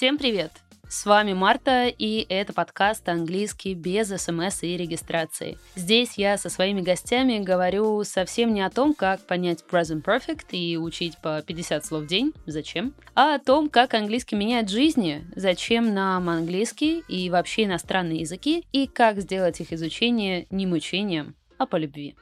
Всем привет! С вами Марта, и это подкаст «Английский без смс и регистрации». Здесь я со своими гостями говорю совсем не о том, как понять present perfect и учить по 50 слов в день, зачем, а о том, как английский меняет жизни, зачем нам английский и вообще иностранные языки, и как сделать их изучение не мучением, а по любви.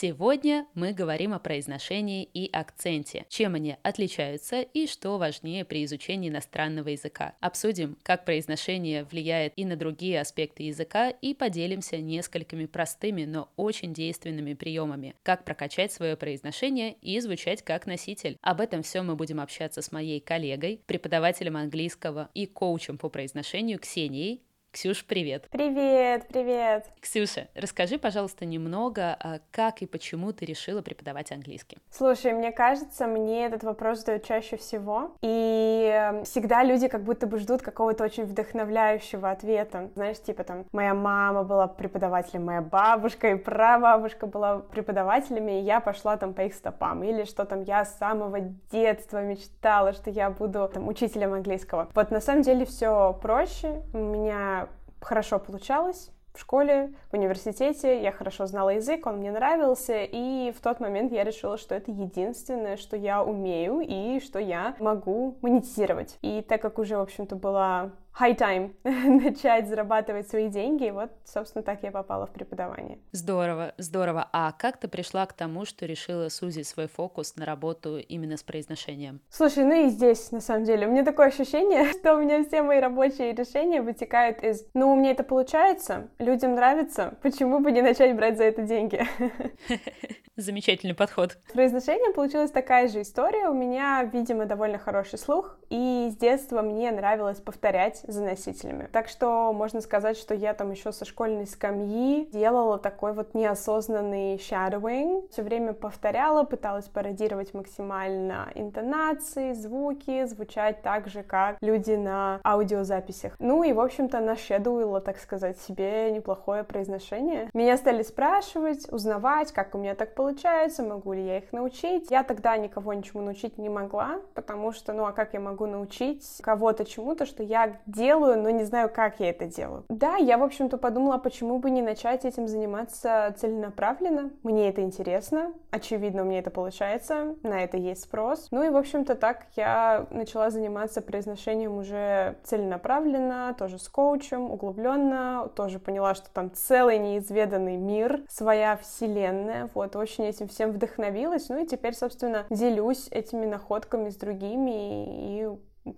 Сегодня мы говорим о произношении и акценте, чем они отличаются и что важнее при изучении иностранного языка. Обсудим, как произношение влияет и на другие аспекты языка и поделимся несколькими простыми, но очень действенными приемами, как прокачать свое произношение и звучать как носитель. Об этом все мы будем общаться с моей коллегой, преподавателем английского и коучем по произношению Ксенией. Ксюш, привет. Привет, привет. Ксюша, расскажи, пожалуйста, немного, а, как и почему ты решила преподавать английский. Слушай, мне кажется, мне этот вопрос задают чаще всего, и эм, всегда люди как будто бы ждут какого-то очень вдохновляющего ответа. Знаешь, типа там, моя мама была преподавателем, моя бабушка и прабабушка была преподавателями, и я пошла там по их стопам. Или что там, я с самого детства мечтала, что я буду там учителем английского. Вот на самом деле все проще. У меня хорошо получалось в школе, в университете, я хорошо знала язык, он мне нравился, и в тот момент я решила, что это единственное, что я умею и что я могу монетизировать. И так как уже, в общем-то, была high time начать зарабатывать свои деньги. И вот, собственно, так я попала в преподавание. Здорово, здорово. А как ты пришла к тому, что решила сузить свой фокус на работу именно с произношением? Слушай, ну и здесь, на самом деле, у меня такое ощущение, что у меня все мои рабочие решения вытекают из «ну, у меня это получается, людям нравится, почему бы не начать брать за это деньги?» Замечательный подход. С произношением получилась такая же история. У меня, видимо, довольно хороший слух, и с детства мне нравилось повторять за носителями. Так что можно сказать, что я там еще со школьной скамьи делала такой вот неосознанный shadowing. Все время повторяла, пыталась пародировать максимально интонации, звуки, звучать так же, как люди на аудиозаписях. Ну и, в общем-то, нашедуила, так сказать, себе неплохое произношение. Меня стали спрашивать, узнавать, как у меня так получается, могу ли я их научить. Я тогда никого ничему научить не могла, потому что, ну а как я могу научить кого-то чему-то, что я делаю, но не знаю, как я это делаю. Да, я, в общем-то, подумала, почему бы не начать этим заниматься целенаправленно. Мне это интересно, очевидно, у меня это получается, на это есть спрос. Ну и, в общем-то, так я начала заниматься произношением уже целенаправленно, тоже с коучем, углубленно, тоже поняла, что там целый неизведанный мир, своя вселенная, вот, очень этим всем вдохновилась, ну и теперь, собственно, делюсь этими находками с другими и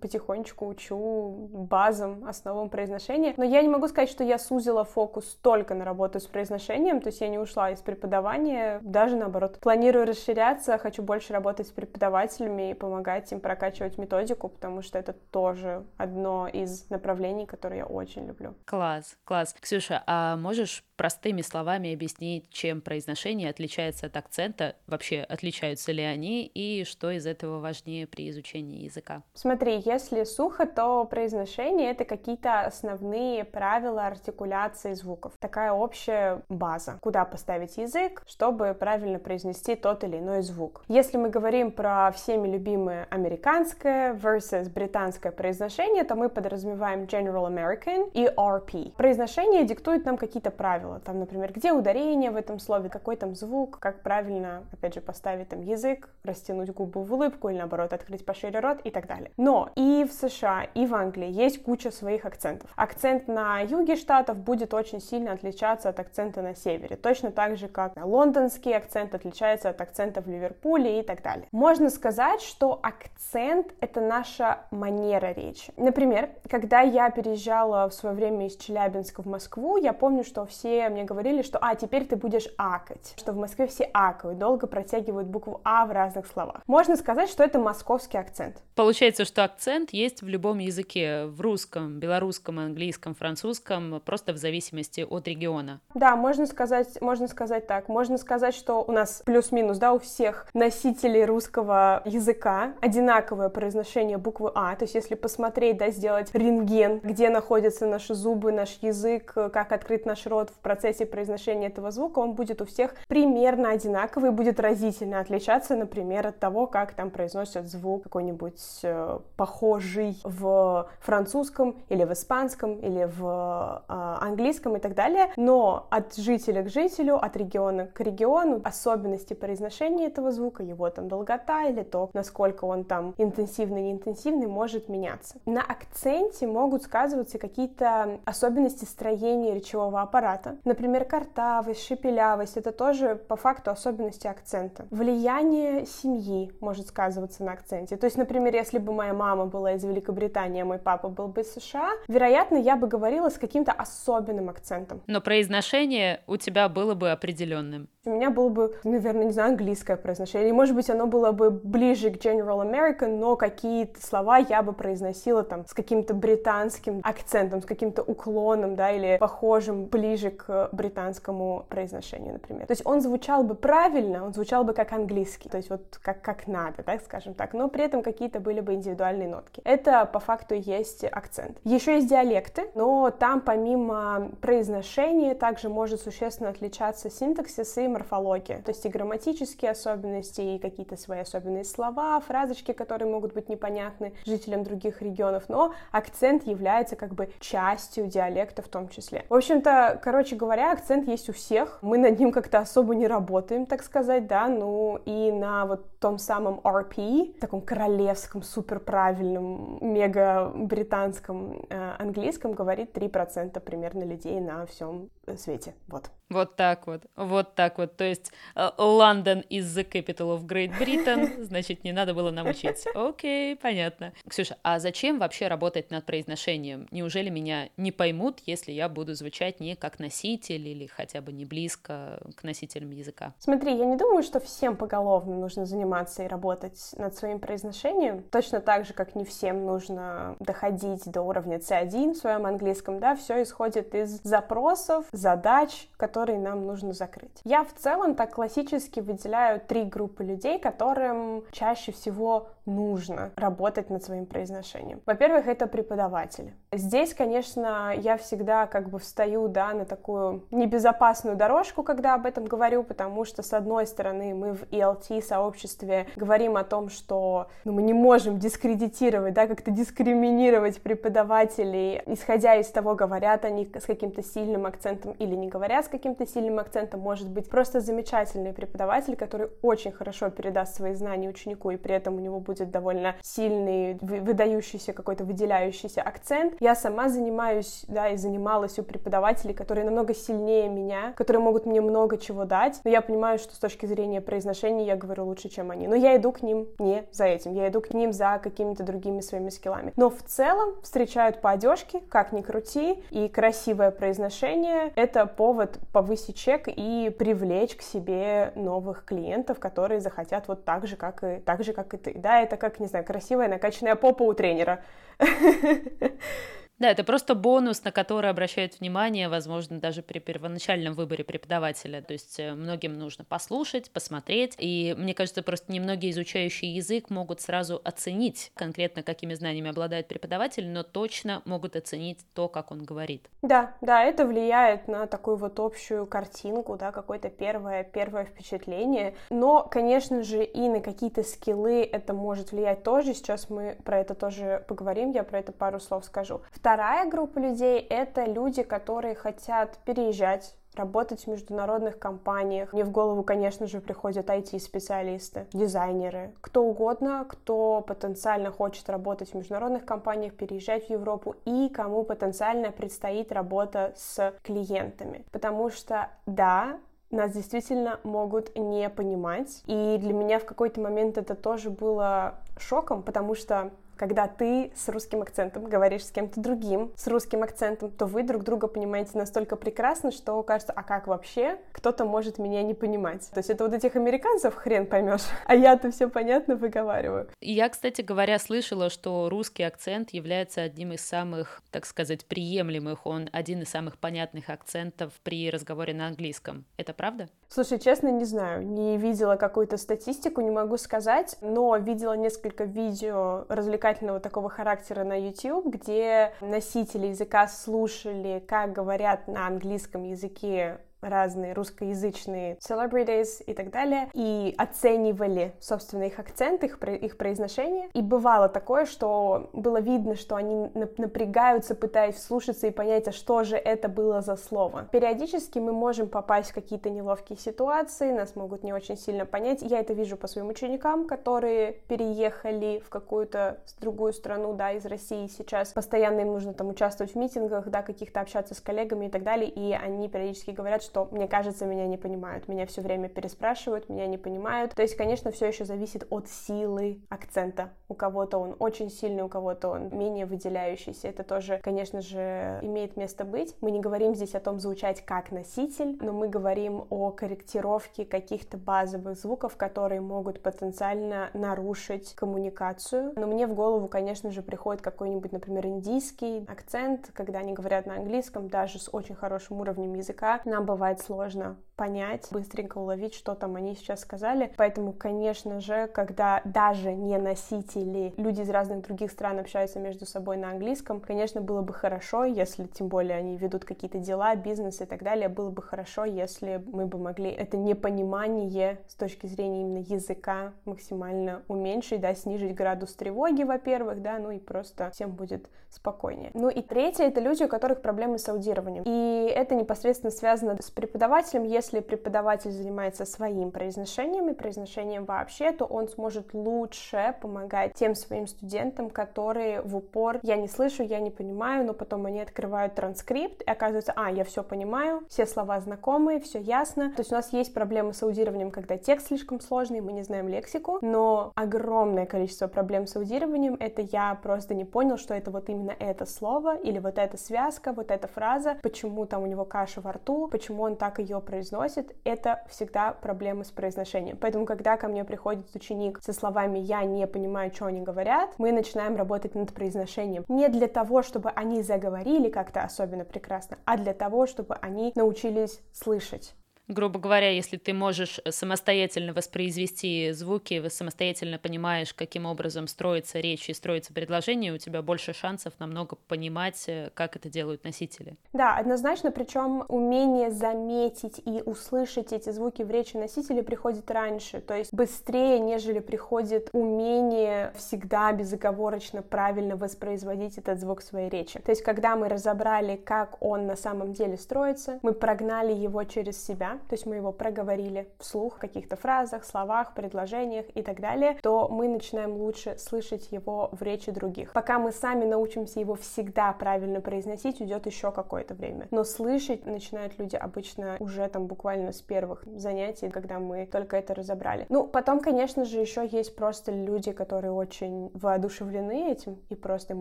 потихонечку учу базам, основам произношения. Но я не могу сказать, что я сузила фокус только на работу с произношением, то есть я не ушла из преподавания, даже наоборот. Планирую расширяться, хочу больше работать с преподавателями и помогать им прокачивать методику, потому что это тоже одно из направлений, которые я очень люблю. Класс, класс. Ксюша, а можешь простыми словами объяснить, чем произношение отличается от акцента, вообще отличаются ли они и что из этого важнее при изучении языка? Смотри, если сухо, то произношение — это какие-то основные правила артикуляции звуков. Такая общая база, куда поставить язык, чтобы правильно произнести тот или иной звук. Если мы говорим про всеми любимое американское versus британское произношение, то мы подразумеваем General American и RP. Произношение диктует нам какие-то правила. Там, например, где ударение в этом слове, какой там звук, как правильно, опять же, поставить там язык, растянуть губы в улыбку или, наоборот, открыть пошире рот и так далее. Но и в США, и в Англии есть куча своих акцентов. Акцент на юге штатов будет очень сильно отличаться от акцента на севере, точно так же, как лондонский акцент отличается от акцента в Ливерпуле и так далее. Можно сказать, что акцент — это наша манера речи. Например, когда я переезжала в свое время из Челябинска в Москву, я помню, что все мне говорили, что «а, теперь ты будешь акать», что в Москве все акают, долго протягивают букву «а» в разных словах. Можно сказать, что это московский акцент. Получается, что акцент есть в любом языке, в русском, белорусском, английском, французском, просто в зависимости от региона. Да, можно сказать, можно сказать так. Можно сказать, что у нас плюс-минус, да, у всех носителей русского языка одинаковое произношение буквы А. То есть, если посмотреть, да, сделать рентген, где находятся наши зубы, наш язык, как открыть наш рот в процессе произношения этого звука, он будет у всех примерно одинаковый, будет разительно отличаться, например, от того, как там произносят звук какой-нибудь э, похожий в французском или в испанском или в э, английском и так далее. Но от жителя к жителю, от региона к региону особенности произношения этого звука, его там долгота или то, насколько он там интенсивный, неинтенсивный, может меняться. На акценте могут сказываться какие-то особенности строения речевого аппарата. Например, картавость, шепелявость — это тоже по факту особенности акцента. Влияние семьи может сказываться на акценте. То есть, например, если бы моя мама была из Великобритании, а мой папа был бы из США, вероятно, я бы говорила с каким-то особенным акцентом. Но произношение у тебя было бы определенным. У меня было бы, наверное, не знаю, английское произношение. И, может быть, оно было бы ближе к General American, но какие-то слова я бы произносила там с каким-то британским акцентом, с каким-то уклоном, да, или похожим ближе к британскому произношению, например. То есть он звучал бы правильно, он звучал бы как английский, то есть вот как, как надо, так скажем так, но при этом какие-то были бы индивидуальные нотки. Это по факту есть акцент. Еще есть диалекты, но там помимо произношения также может существенно отличаться синтаксис и морфология, то есть и грамматические особенности, и какие-то свои особенные слова, фразочки, которые могут быть непонятны жителям других регионов, но акцент является как бы частью диалекта в том числе. В общем-то, короче говоря, акцент есть у всех, мы над ним как-то особо не работаем, так сказать, да, ну и на вот том самом RP, таком королевском, супер правильном, мега британском э, английском говорит 3% примерно людей на всем свете, вот. Вот так вот, вот так вот. То есть Лондон uh, is the capital of Great Britain, значит, не надо было нам учиться. Окей, понятно. Ксюша, а зачем вообще работать над произношением? Неужели меня не поймут, если я буду звучать не как носитель или хотя бы не близко к носителям языка? Смотри, я не думаю, что всем поголовно нужно заниматься и работать над своим произношением. Точно так же, как не всем нужно доходить до уровня C1 в своем английском, да, все исходит из запросов, задач, которые нам нужно закрыть. Я в целом так классически выделяю три группы людей, которым чаще всего нужно работать над своим произношением. Во-первых, это преподаватели. Здесь, конечно, я всегда как бы встаю, да, на такую небезопасную дорожку, когда об этом говорю, потому что, с одной стороны, мы в ELT-сообществе говорим о том, что ну, мы не можем дискредитировать, да, как-то дискриминировать преподавателей, исходя из того, говорят они с каким-то сильным акцентом или не говорят с каким-то сильным акцентом, может быть просто замечательный преподаватель, который очень хорошо передаст свои знания ученику, и при этом у него будет довольно сильный, выдающийся какой-то выделяющийся акцент. Я сама занимаюсь, да, и занималась у преподавателей, которые намного сильнее меня, которые могут мне много чего дать, но я понимаю, что с точки зрения произношения я говорю лучше, чем они. Но я иду к ним не за этим, я иду к ним за какими-то другими своими скиллами. Но в целом встречают по одежке, как ни крути, и красивое произношение — это повод повысить чек и привлечь к себе новых клиентов, которые захотят вот так же, как и, так же, как и ты. Да, это как, не знаю, красивая накачанная попа у тренера. Да, это просто бонус, на который обращают внимание, возможно, даже при первоначальном выборе преподавателя. То есть э, многим нужно послушать, посмотреть. И мне кажется, просто немногие изучающие язык могут сразу оценить конкретно, какими знаниями обладает преподаватель, но точно могут оценить то, как он говорит. Да, да, это влияет на такую вот общую картинку, да, какое-то первое, первое впечатление. Но, конечно же, и на какие-то скиллы это может влиять тоже. Сейчас мы про это тоже поговорим, я про это пару слов скажу. Вторая группа людей — это люди, которые хотят переезжать работать в международных компаниях. Мне в голову, конечно же, приходят IT-специалисты, дизайнеры, кто угодно, кто потенциально хочет работать в международных компаниях, переезжать в Европу и кому потенциально предстоит работа с клиентами. Потому что, да, нас действительно могут не понимать. И для меня в какой-то момент это тоже было шоком, потому что Когда ты с русским акцентом говоришь с кем-то другим, с русским акцентом, то вы друг друга понимаете настолько прекрасно, что кажется, а как вообще кто-то может меня не понимать? То есть это вот этих американцев хрен поймешь, а я-то все понятно выговариваю. Я, кстати говоря, слышала, что русский акцент является одним из самых, так сказать, приемлемых, он один из самых понятных акцентов при разговоре на английском. Это правда? Слушай, честно, не знаю, не видела какую-то статистику, не могу сказать, но видела несколько видео развлекательного такого характера на YouTube, где носители языка слушали, как говорят на английском языке разные русскоязычные celebrities и так далее, и оценивали, собственно, их акцент, их, их произношение. И бывало такое, что было видно, что они напрягаются, пытаясь вслушаться и понять, а что же это было за слово. Периодически мы можем попасть в какие-то неловкие ситуации, нас могут не очень сильно понять. Я это вижу по своим ученикам, которые переехали в какую-то другую страну, да, из России сейчас. Постоянно им нужно там участвовать в митингах, да, каких-то общаться с коллегами и так далее, и они периодически говорят, что, мне кажется, меня не понимают, меня все время переспрашивают, меня не понимают. То есть, конечно, все еще зависит от силы акцента. У кого-то он очень сильный, у кого-то он менее выделяющийся. Это тоже, конечно же, имеет место быть. Мы не говорим здесь о том звучать как носитель, но мы говорим о корректировке каких-то базовых звуков, которые могут потенциально нарушить коммуникацию. Но мне в голову, конечно же, приходит какой-нибудь, например, индийский акцент, когда они говорят на английском, даже с очень хорошим уровнем языка. Нам бывает бывает сложно понять, быстренько уловить, что там они сейчас сказали. Поэтому, конечно же, когда даже не носители, люди из разных других стран общаются между собой на английском, конечно, было бы хорошо, если, тем более, они ведут какие-то дела, бизнес и так далее, было бы хорошо, если мы бы могли это непонимание с точки зрения именно языка максимально уменьшить, да, снизить градус тревоги, во-первых, да, ну и просто всем будет спокойнее. Ну и третье, это люди, у которых проблемы с аудированием. И это непосредственно связано с преподавателем, если преподаватель занимается своим произношением и произношением вообще, то он сможет лучше помогать тем своим студентам, которые в упор «я не слышу, я не понимаю», но потом они открывают транскрипт, и оказывается «а, я все понимаю, все слова знакомые, все ясно». То есть у нас есть проблемы с аудированием, когда текст слишком сложный, мы не знаем лексику, но огромное количество проблем с аудированием — это я просто не понял, что это вот именно это слово или вот эта связка, вот эта фраза, почему там у него каша во рту, почему почему он так ее произносит, это всегда проблема с произношением. Поэтому, когда ко мне приходит ученик со словами «я не понимаю, что они говорят», мы начинаем работать над произношением. Не для того, чтобы они заговорили как-то особенно прекрасно, а для того, чтобы они научились слышать грубо говоря, если ты можешь э, самостоятельно воспроизвести звуки, самостоятельно понимаешь, каким образом строится речь и строится предложение, у тебя больше шансов намного понимать, э, как это делают носители. Да, однозначно, причем умение заметить и услышать эти звуки в речи носителя приходит раньше, то есть быстрее, нежели приходит умение всегда безоговорочно правильно воспроизводить этот звук своей речи. То есть, когда мы разобрали, как он на самом деле строится, мы прогнали его через себя, то есть мы его проговорили вслух в каких-то фразах, словах, предложениях и так далее, то мы начинаем лучше слышать его в речи других. Пока мы сами научимся его всегда правильно произносить, уйдет еще какое-то время. Но слышать начинают люди обычно уже там буквально с первых занятий, когда мы только это разобрали. Ну, потом, конечно же, еще есть просто люди, которые очень воодушевлены этим, и просто им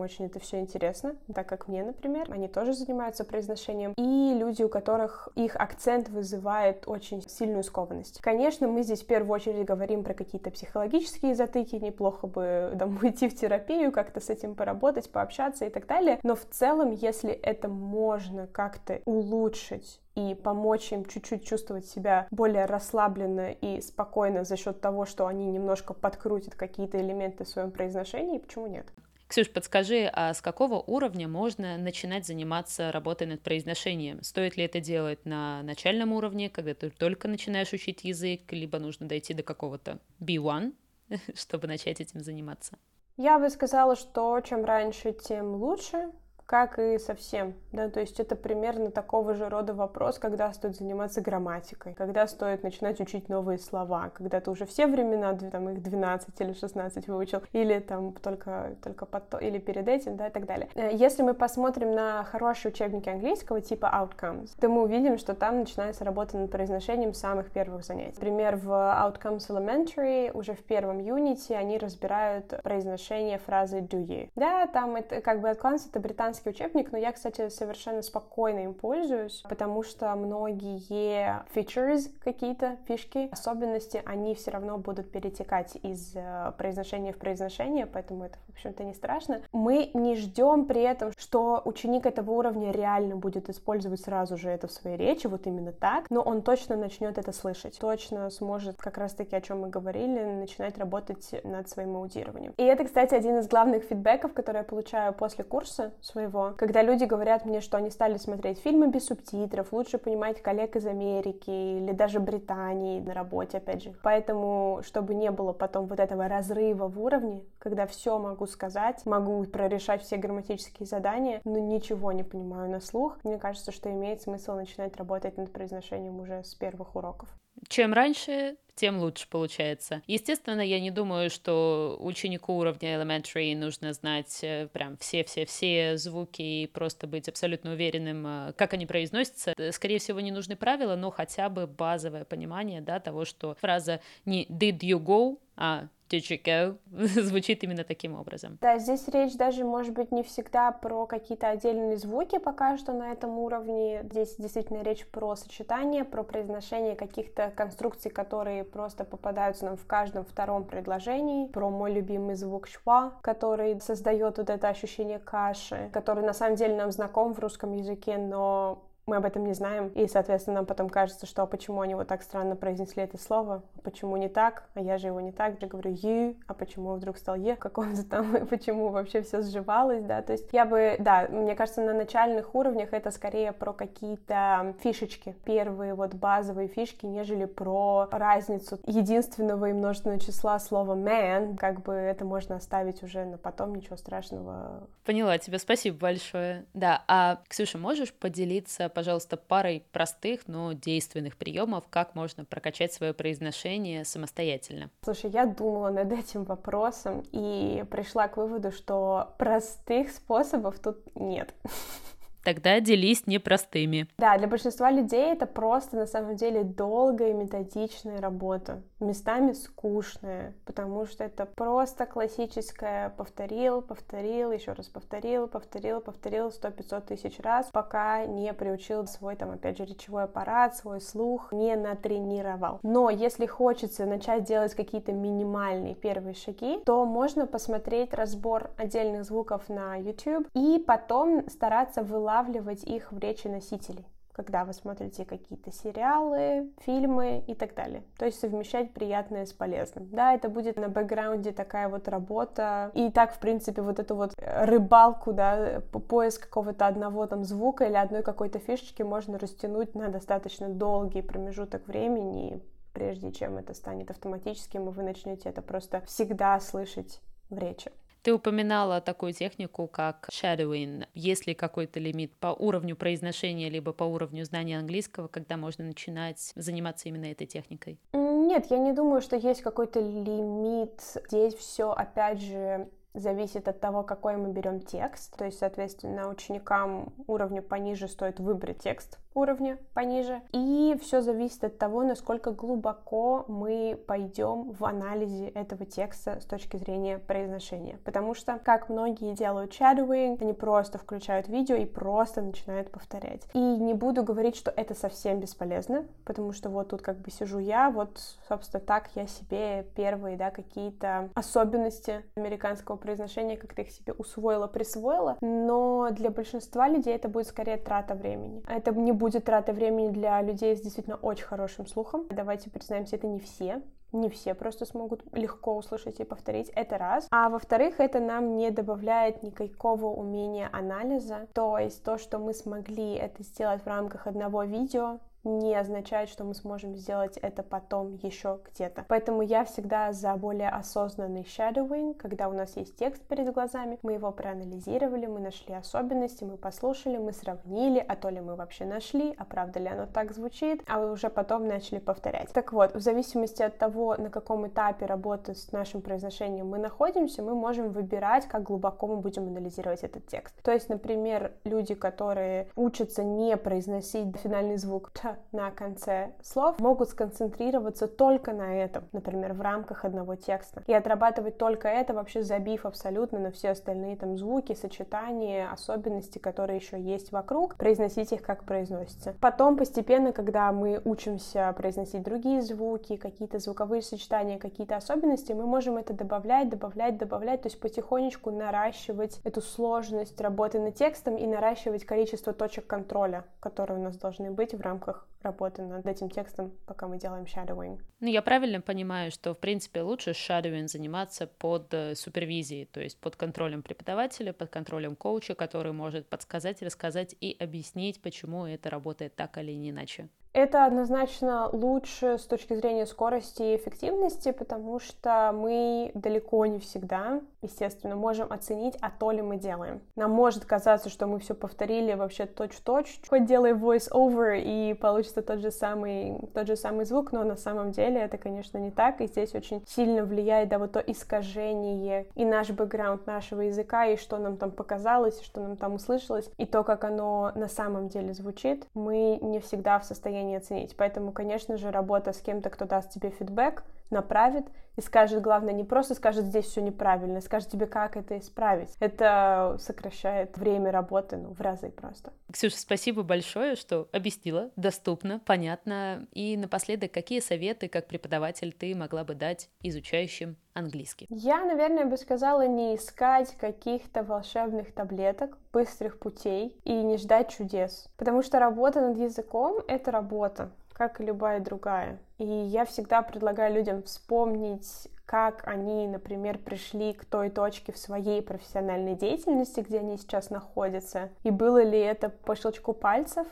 очень это все интересно, так как мне, например, они тоже занимаются произношением, и люди, у которых их акцент вызывает вызывает очень сильную скованность. Конечно, мы здесь в первую очередь говорим про какие-то психологические затыки, неплохо бы там, уйти в терапию, как-то с этим поработать, пообщаться и так далее, но в целом, если это можно как-то улучшить и помочь им чуть-чуть чувствовать себя более расслабленно и спокойно за счет того, что они немножко подкрутят какие-то элементы в своем произношении, почему нет? Ксюш, подскажи, а с какого уровня можно начинать заниматься работой над произношением? Стоит ли это делать на начальном уровне, когда ты только начинаешь учить язык, либо нужно дойти до какого-то B1, чтобы начать этим заниматься? Я бы сказала, что чем раньше, тем лучше как и совсем, да, то есть это примерно такого же рода вопрос, когда стоит заниматься грамматикой, когда стоит начинать учить новые слова, когда ты уже все времена, там их 12 или 16 выучил, или там только, только потом, или перед этим, да, и так далее. Э, если мы посмотрим на хорошие учебники английского типа Outcomes, то мы увидим, что там начинается работа над произношением самых первых занятий. Например, в Outcomes Elementary уже в первом юните они разбирают произношение фразы do you. Да, там это как бы Outcomes это британский учебник, но я, кстати, совершенно спокойно им пользуюсь, потому что многие features какие-то, фишки, особенности, они все равно будут перетекать из э, произношения в произношение, поэтому это, в общем-то, не страшно. Мы не ждем при этом, что ученик этого уровня реально будет использовать сразу же это в своей речи, вот именно так, но он точно начнет это слышать, точно сможет, как раз-таки, о чем мы говорили, начинать работать над своим аудированием. И это, кстати, один из главных фидбэков, которые я получаю после курса своего, когда люди говорят мне, что они стали смотреть фильмы без субтитров, лучше понимать коллег из Америки или даже Британии на работе, опять же. Поэтому, чтобы не было потом вот этого разрыва в уровне, когда все могу сказать, могу прорешать все грамматические задания, но ничего не понимаю на слух, мне кажется, что имеет смысл начинать работать над произношением уже с первых уроков. Чем раньше, тем лучше получается. Естественно, я не думаю, что ученику уровня elementary нужно знать э, прям все-все-все звуки и просто быть абсолютно уверенным, э, как они произносятся. Скорее всего, не нужны правила, но хотя бы базовое понимание да, того, что фраза не «did you go», а go? звучит именно таким образом. Да, здесь речь даже может быть не всегда про какие-то отдельные звуки пока что на этом уровне. Здесь действительно речь про сочетание, про произношение каких-то конструкций, которые просто попадаются нам в каждом втором предложении, про мой любимый звук шва, который создает вот это ощущение каши, который на самом деле нам знаком в русском языке, но мы об этом не знаем, и, соответственно, нам потом кажется, что а почему они вот так странно произнесли это слово, а почему не так, а я же его не так же говорю you, а почему вдруг стал е каком-то там, почему вообще все сживалось, да, то есть я бы, да, мне кажется, на начальных уровнях это скорее про какие-то фишечки, первые вот базовые фишки, нежели про разницу единственного и множественного числа слова man, как бы это можно оставить уже на потом, ничего страшного. Поняла тебя, спасибо большое. Да, а, Ксюша, можешь поделиться, пожалуйста, парой простых, но действенных приемов, как можно прокачать свое произношение самостоятельно. Слушай, я думала над этим вопросом и пришла к выводу, что простых способов тут нет. Тогда делись непростыми. Да, для большинства людей это просто на самом деле долгая и методичная работа, местами скучная, потому что это просто классическое повторил, повторил, еще раз повторил, повторил, повторил сто пятьсот тысяч раз, пока не приучил свой там опять же речевой аппарат, свой слух, не натренировал. Но если хочется начать делать какие-то минимальные первые шаги, то можно посмотреть разбор отдельных звуков на YouTube и потом стараться вылазить вылавливать их в речи носителей когда вы смотрите какие-то сериалы, фильмы и так далее. То есть совмещать приятное с полезным. Да, это будет на бэкграунде такая вот работа. И так, в принципе, вот эту вот рыбалку, да, поиск какого-то одного там звука или одной какой-то фишечки можно растянуть на достаточно долгий промежуток времени, прежде чем это станет автоматическим, и вы начнете это просто всегда слышать в речи. Ты упоминала такую технику, как shadowing. Есть ли какой-то лимит по уровню произношения, либо по уровню знания английского, когда можно начинать заниматься именно этой техникой? Нет, я не думаю, что есть какой-то лимит. Здесь все, опять же, зависит от того, какой мы берем текст. То есть, соответственно, ученикам уровня пониже стоит выбрать текст уровня пониже. И все зависит от того, насколько глубоко мы пойдем в анализе этого текста с точки зрения произношения. Потому что, как многие делают shadowing, они просто включают видео и просто начинают повторять. И не буду говорить, что это совсем бесполезно, потому что вот тут как бы сижу я, вот, собственно, так я себе первые, да, какие-то особенности американского произношения как-то их себе усвоила, присвоила, но для большинства людей это будет скорее трата времени. Это не будет трата времени для людей с действительно очень хорошим слухом. Давайте признаемся, это не все. Не все просто смогут легко услышать и повторить. Это раз. А во-вторых, это нам не добавляет никакого умения анализа. То есть то, что мы смогли это сделать в рамках одного видео, не означает, что мы сможем сделать это потом еще где-то. Поэтому я всегда за более осознанный shadowing, когда у нас есть текст перед глазами, мы его проанализировали, мы нашли особенности, мы послушали, мы сравнили, а то ли мы вообще нашли, а правда ли оно так звучит, а уже потом начали повторять. Так вот, в зависимости от того, на каком этапе работы с нашим произношением мы находимся, мы можем выбирать, как глубоко мы будем анализировать этот текст. То есть, например, люди, которые учатся не произносить финальный звук на конце слов, могут сконцентрироваться только на этом, например, в рамках одного текста, и отрабатывать только это, вообще забив абсолютно на все остальные там звуки, сочетания, особенности, которые еще есть вокруг, произносить их как произносится. Потом постепенно, когда мы учимся произносить другие звуки, какие-то звуковые сочетания, какие-то особенности, мы можем это добавлять, добавлять, добавлять, то есть потихонечку наращивать эту сложность работы над текстом и наращивать количество точек контроля, которые у нас должны быть в рамках работы над этим текстом, пока мы делаем shadowing. Ну, я правильно понимаю, что, в принципе, лучше shadowing заниматься под э, супервизией, то есть под контролем преподавателя, под контролем коуча, который может подсказать, рассказать и объяснить, почему это работает так или иначе. Это однозначно лучше с точки зрения скорости и эффективности, потому что мы далеко не всегда, естественно, можем оценить, а то ли мы делаем. Нам может казаться, что мы все повторили вообще точь-в-точь, хоть делай voice-over и получится тот же, самый, тот же самый звук, но на самом деле это, конечно, не так, и здесь очень сильно влияет, да, вот то искажение и наш бэкграунд нашего языка, и что нам там показалось, что нам там услышалось, и то, как оно на самом деле звучит, мы не всегда в состоянии оценить. Поэтому, конечно же, работа с кем-то, кто даст тебе фидбэк, направит и скажет, главное, не просто скажет, здесь все неправильно, а скажет тебе, как это исправить. Это сокращает время работы, ну, в разы просто. Ксюша, спасибо большое, что объяснила, доступно, понятно. И напоследок, какие советы, как преподаватель, ты могла бы дать изучающим английский? Я, наверное, бы сказала не искать каких-то волшебных таблеток, быстрых путей и не ждать чудес. Потому что работа над языком — это работа как и любая другая. И я всегда предлагаю людям вспомнить, как они, например, пришли к той точке в своей профессиональной деятельности, где они сейчас находятся, и было ли это по щелчку пальцев,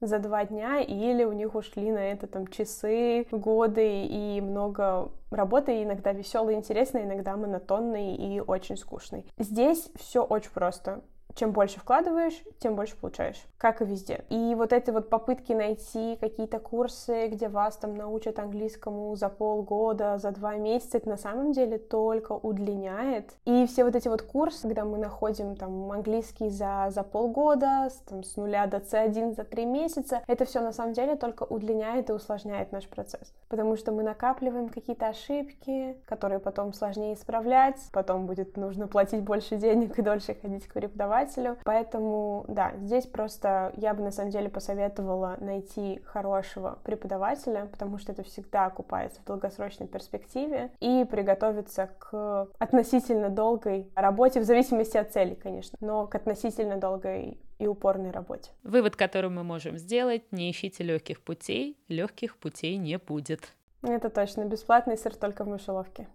за два дня, или у них ушли на это там часы, годы и много работы, иногда веселой, интересной, иногда монотонной и очень скучной. Здесь все очень просто чем больше вкладываешь, тем больше получаешь, как и везде. И вот эти вот попытки найти какие-то курсы, где вас там научат английскому за полгода, за два месяца, это на самом деле только удлиняет. И все вот эти вот курсы, когда мы находим там английский за, за полгода, с, там, с нуля до C1 за три месяца, это все на самом деле только удлиняет и усложняет наш процесс. Потому что мы накапливаем какие-то ошибки, которые потом сложнее исправлять, потом будет нужно платить больше денег и дольше ходить к преподавателю, преподавателю. Поэтому, да, здесь просто я бы на самом деле посоветовала найти хорошего преподавателя, потому что это всегда окупается в долгосрочной перспективе, и приготовиться к относительно долгой работе, в зависимости от цели, конечно, но к относительно долгой и упорной работе. Вывод, который мы можем сделать, не ищите легких путей, легких путей не будет. Это точно, бесплатный сыр только в мышеловке.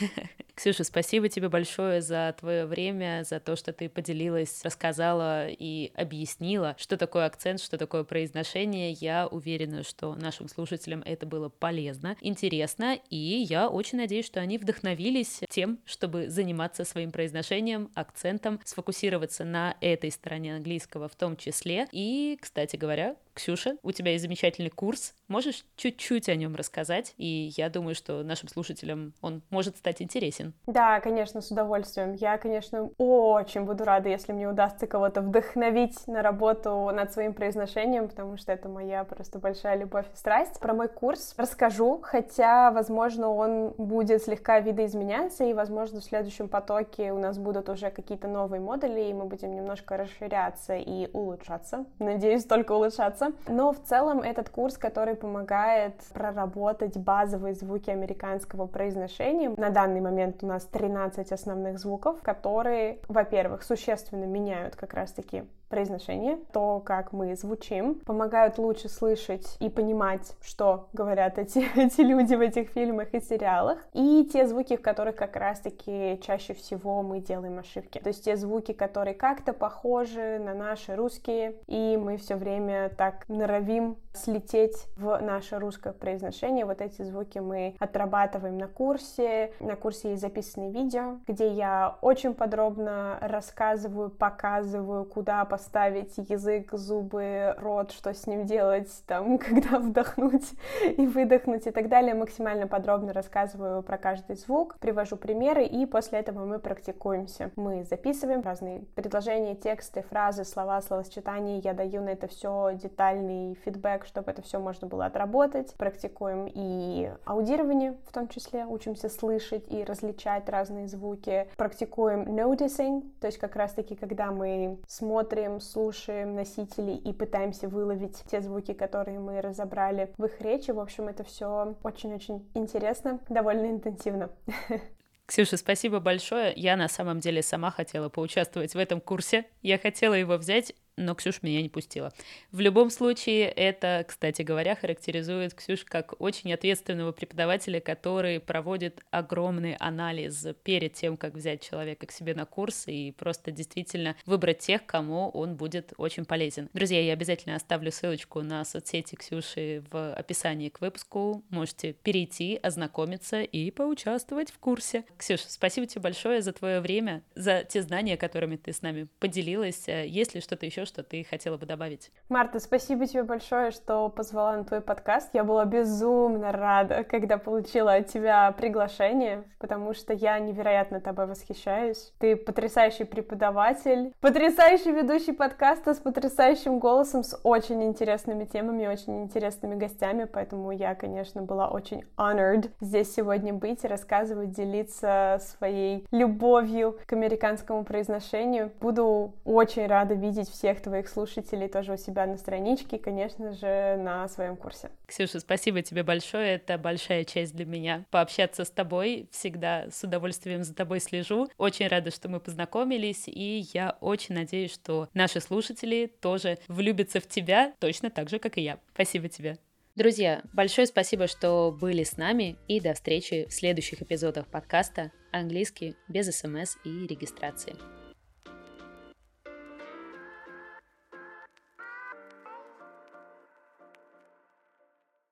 Ксюша, спасибо тебе большое за твое время, за то, что ты поделилась, рассказала и объяснила, что такое акцент, что такое произношение. Я уверена, что нашим слушателям это было полезно, интересно, и я очень надеюсь, что они вдохновились тем, чтобы заниматься своим произношением, акцентом, сфокусироваться на этой стороне английского в том числе. И, кстати говоря, Ксюша, у тебя есть замечательный курс. Можешь чуть-чуть о нем рассказать? И я думаю, что нашим слушателям он может стать интересен. Да, конечно, с удовольствием. Я, конечно, очень буду рада, если мне удастся кого-то вдохновить на работу над своим произношением, потому что это моя просто большая любовь и страсть. Про мой курс расскажу, хотя, возможно, он будет слегка видоизменяться, и, возможно, в следующем потоке у нас будут уже какие-то новые модули, и мы будем немножко расширяться и улучшаться. Надеюсь, только улучшаться курса. Но в целом этот курс, который помогает проработать базовые звуки американского произношения. На данный момент у нас 13 основных звуков, которые, во-первых, существенно меняют как раз-таки произношение, то, как мы звучим, помогают лучше слышать и понимать, что говорят эти, эти люди в этих фильмах и сериалах, и те звуки, в которых как раз-таки чаще всего мы делаем ошибки. То есть те звуки, которые как-то похожи на наши русские, и мы все время так норовим слететь в наше русское произношение. Вот эти звуки мы отрабатываем на курсе. На курсе есть записанные видео, где я очень подробно рассказываю, показываю, куда поставить язык, зубы, рот, что с ним делать, там, когда вдохнуть и выдохнуть и так далее. Максимально подробно рассказываю про каждый звук, привожу примеры, и после этого мы практикуемся. Мы записываем разные предложения, тексты, фразы, слова, словосочетания. Я даю на это все детальный фидбэк, чтобы это все можно было отработать. Практикуем и аудирование, в том числе, учимся слышать и различать разные звуки. Практикуем noticing, то есть как раз-таки, когда мы смотрим, слушаем носители и пытаемся выловить те звуки, которые мы разобрали в их речи. В общем, это все очень-очень интересно, довольно интенсивно. Ксюша, спасибо большое. Я на самом деле сама хотела поучаствовать в этом курсе. Я хотела его взять, но Ксюша меня не пустила. В любом случае, это, кстати говоря, характеризует Ксюш как очень ответственного преподавателя, который проводит огромный анализ перед тем, как взять человека к себе на курс и просто действительно выбрать тех, кому он будет очень полезен. Друзья, я обязательно оставлю ссылочку на соцсети Ксюши в описании к выпуску. Можете перейти, ознакомиться и поучаствовать в курсе. Ксюша, спасибо тебе большое за твое время, за те знания, которыми ты с нами поделилась. Есть ли что-то еще, что ты хотела бы добавить? Марта, спасибо тебе большое, что позвала на твой подкаст. Я была безумно рада, когда получила от тебя приглашение, потому что я невероятно тобой восхищаюсь. Ты потрясающий преподаватель, потрясающий ведущий подкаста с потрясающим голосом, с очень интересными темами, очень интересными гостями, поэтому я, конечно, была очень honored здесь сегодня быть и рассказывать, делиться своей любовью к американскому произношению. Буду очень рада видеть всех всех твоих слушателей тоже у себя на страничке, конечно же, на своем курсе. Ксюша, спасибо тебе большое. Это большая честь для меня пообщаться с тобой. Всегда с удовольствием за тобой слежу. Очень рада, что мы познакомились, и я очень надеюсь, что наши слушатели тоже влюбятся в тебя точно так же, как и я. Спасибо тебе. Друзья, большое спасибо, что были с нами, и до встречи в следующих эпизодах подкаста «Английский без СМС и регистрации».